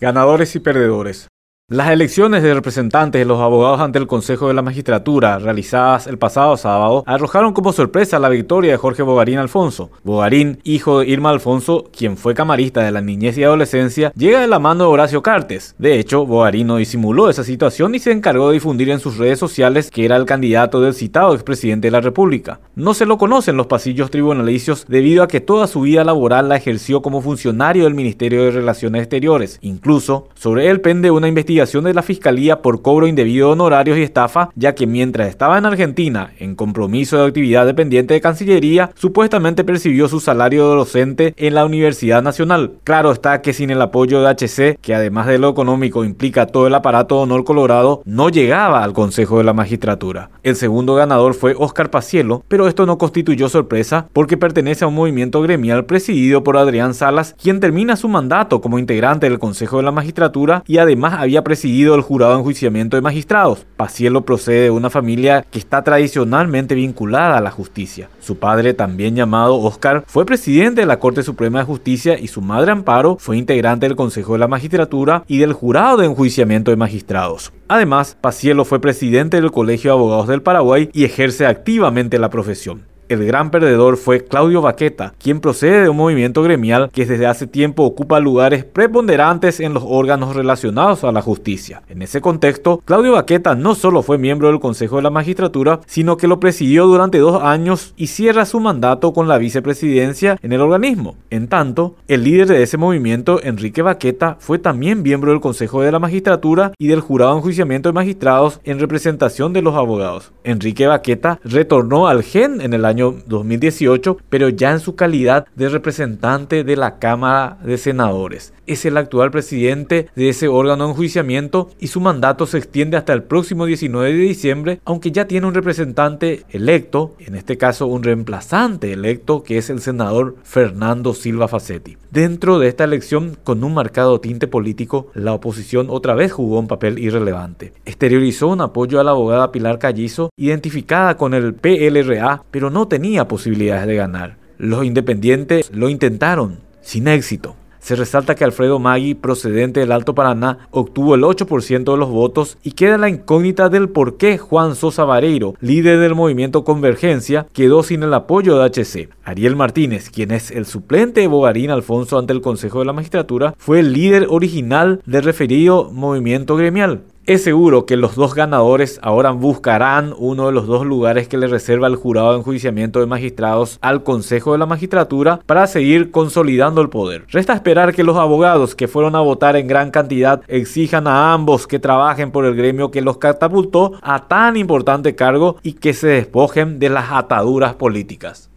Ganadores y perdedores. Las elecciones de representantes de los abogados ante el Consejo de la Magistratura, realizadas el pasado sábado, arrojaron como sorpresa la victoria de Jorge Bogarín Alfonso. Bogarín, hijo de Irma Alfonso, quien fue camarista de la niñez y adolescencia, llega de la mano de Horacio Cartes. De hecho, Bogarín no disimuló esa situación y se encargó de difundir en sus redes sociales que era el candidato del citado expresidente de la República. No se lo conocen los pasillos tribunalicios debido a que toda su vida laboral la ejerció como funcionario del Ministerio de Relaciones Exteriores. Incluso, sobre él pende una investigación de la Fiscalía por cobro indebido de honorarios y estafa, ya que mientras estaba en Argentina, en compromiso de actividad dependiente de Cancillería, supuestamente percibió su salario de docente en la Universidad Nacional. Claro está que sin el apoyo de HC, que además de lo económico implica todo el aparato de honor colorado, no llegaba al Consejo de la Magistratura. El segundo ganador fue Oscar Pacielo, pero esto no constituyó sorpresa porque pertenece a un movimiento gremial presidido por Adrián Salas, quien termina su mandato como integrante del Consejo de la Magistratura y además había presidido el jurado de enjuiciamiento de magistrados. Pacielo procede de una familia que está tradicionalmente vinculada a la justicia. Su padre, también llamado Oscar, fue presidente de la Corte Suprema de Justicia y su madre Amparo fue integrante del Consejo de la Magistratura y del jurado de enjuiciamiento de magistrados. Además, Pacielo fue presidente del Colegio de Abogados del Paraguay y ejerce activamente la profesión. El gran perdedor fue Claudio Baqueta, quien procede de un movimiento gremial que desde hace tiempo ocupa lugares preponderantes en los órganos relacionados a la justicia. En ese contexto, Claudio Baqueta no solo fue miembro del Consejo de la Magistratura, sino que lo presidió durante dos años y cierra su mandato con la vicepresidencia en el organismo. En tanto, el líder de ese movimiento, Enrique Baqueta, fue también miembro del Consejo de la Magistratura y del Jurado de Enjuiciamiento de Magistrados en representación de los abogados. Enrique Baqueta retornó al GEN en el año 2018, pero ya en su calidad de representante de la Cámara de Senadores. Es el actual presidente de ese órgano de enjuiciamiento y su mandato se extiende hasta el próximo 19 de diciembre, aunque ya tiene un representante electo, en este caso un reemplazante electo, que es el senador Fernando Silva Facetti. Dentro de esta elección, con un marcado tinte político, la oposición otra vez jugó un papel irrelevante. Exteriorizó un apoyo a la abogada Pilar Callizo, identificada con el PLRA, pero no tenía posibilidades de ganar. Los independientes lo intentaron, sin éxito. Se resalta que Alfredo Magui, procedente del Alto Paraná, obtuvo el 8% de los votos y queda la incógnita del por qué Juan Sosa Vareiro, líder del movimiento Convergencia, quedó sin el apoyo de HC. Ariel Martínez, quien es el suplente de Bogarín Alfonso ante el Consejo de la Magistratura, fue el líder original del referido movimiento gremial. Es seguro que los dos ganadores ahora buscarán uno de los dos lugares que le reserva el jurado de enjuiciamiento de magistrados al Consejo de la Magistratura para seguir consolidando el poder. Resta esperar que los abogados que fueron a votar en gran cantidad exijan a ambos que trabajen por el gremio que los catapultó a tan importante cargo y que se despojen de las ataduras políticas.